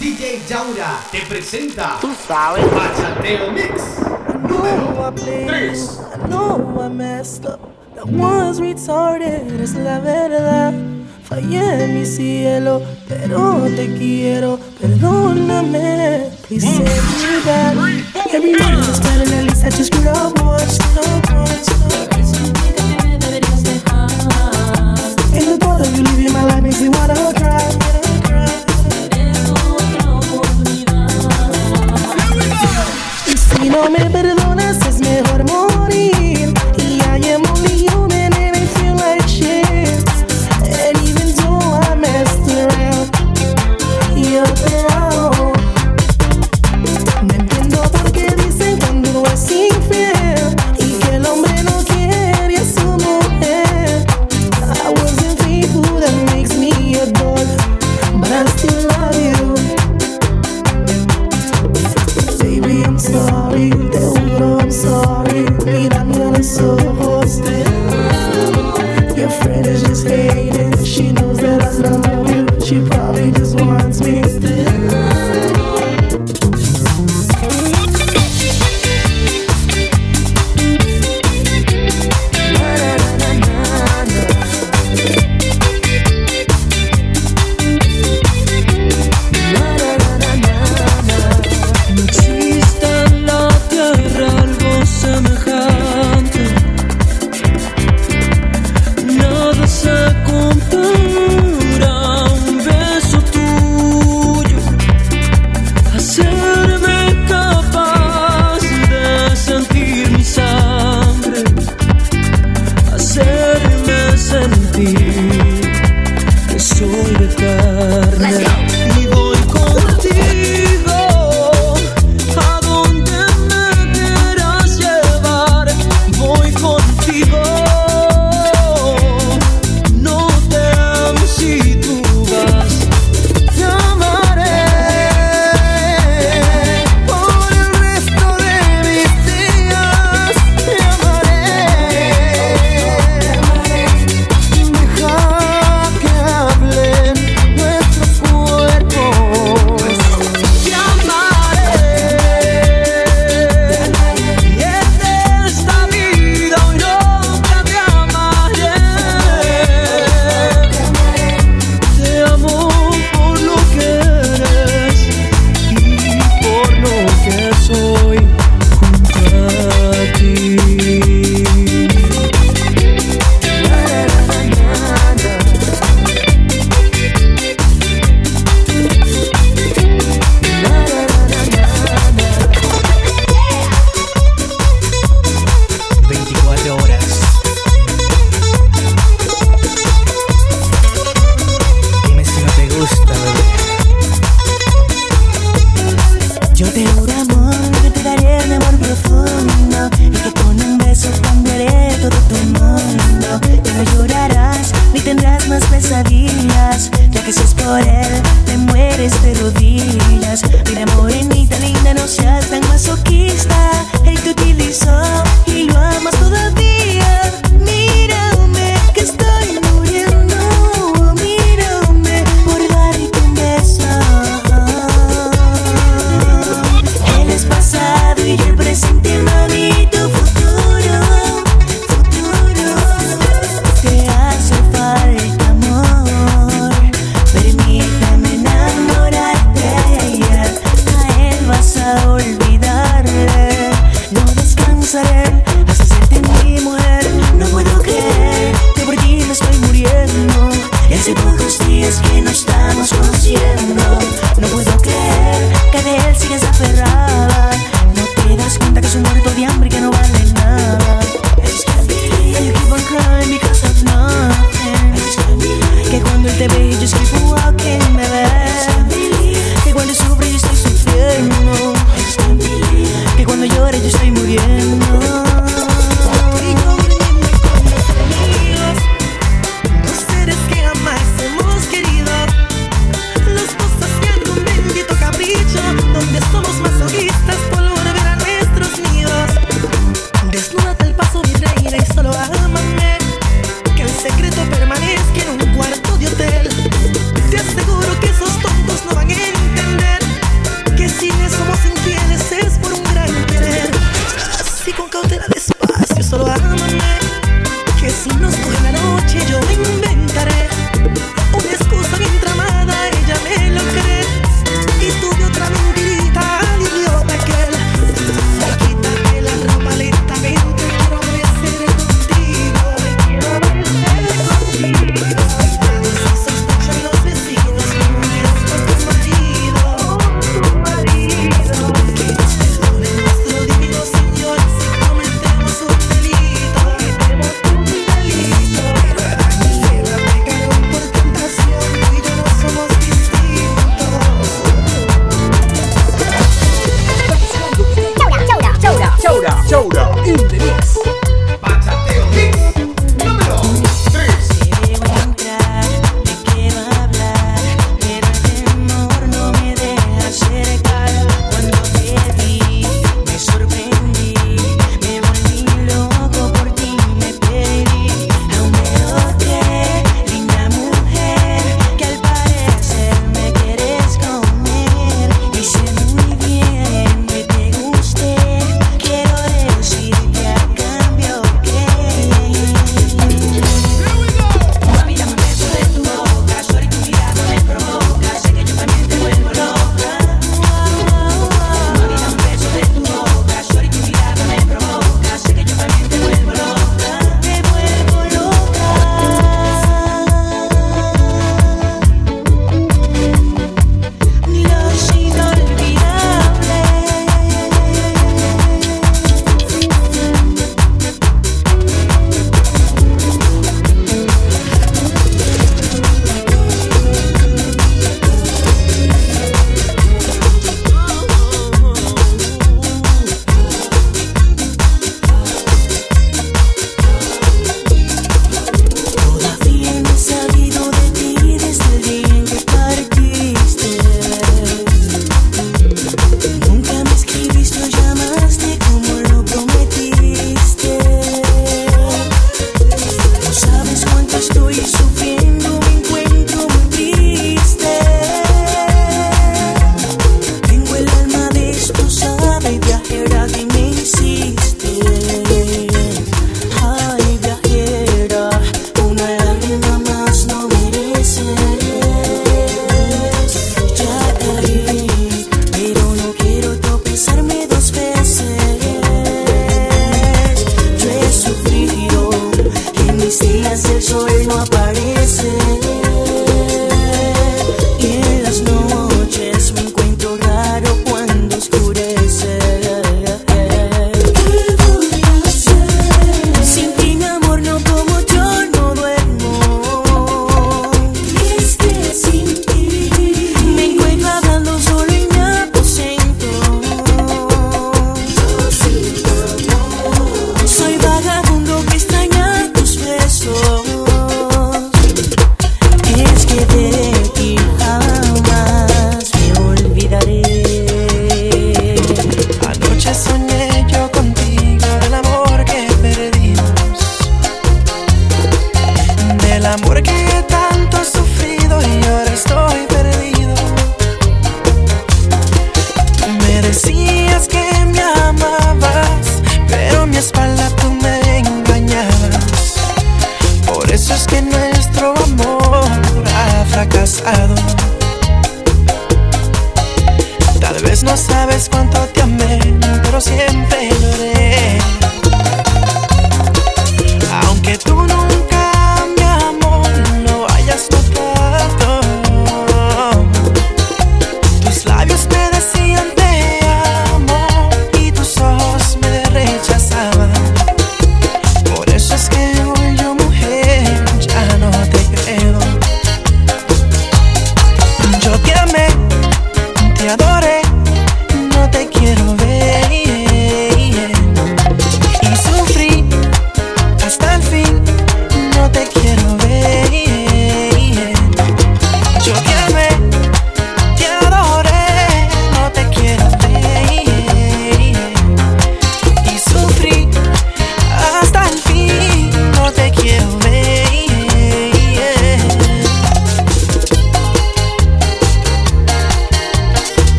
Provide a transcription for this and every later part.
DJ Jaura te presenta Tú sabes. Bachateo Mix. Número 3 I know I messed up That was retarded. Es la verdad. Fallé mi cielo Pero te quiero. Perdóname. Please Every stayed in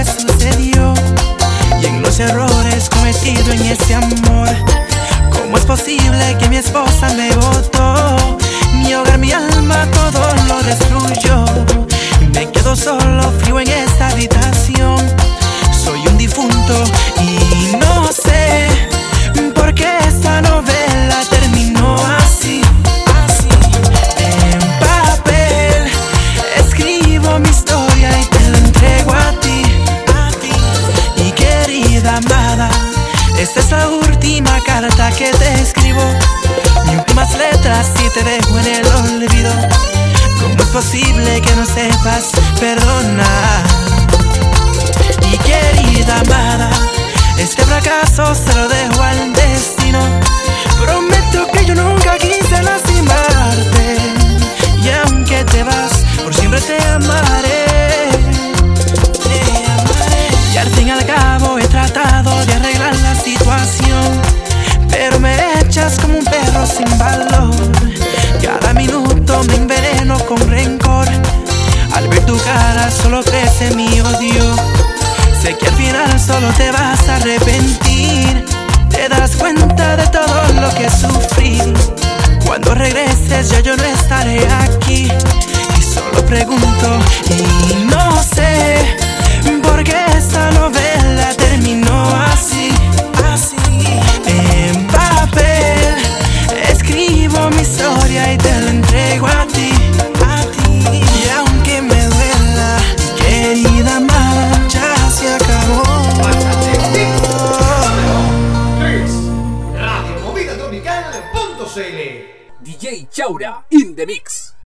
que sucedió y en los errores cometidos en ese amor. ¿Cómo es posible que mi esposa me votó? Mi hogar, mi alma, todo lo destruyó. Me quedo solo, frío en esta habitación. Soy un difunto y perdón. solo te vas a arrepentir. Te das cuenta de todo lo que sufrí. Cuando regreses ya yo no estaré aquí. Y solo pregunto, y no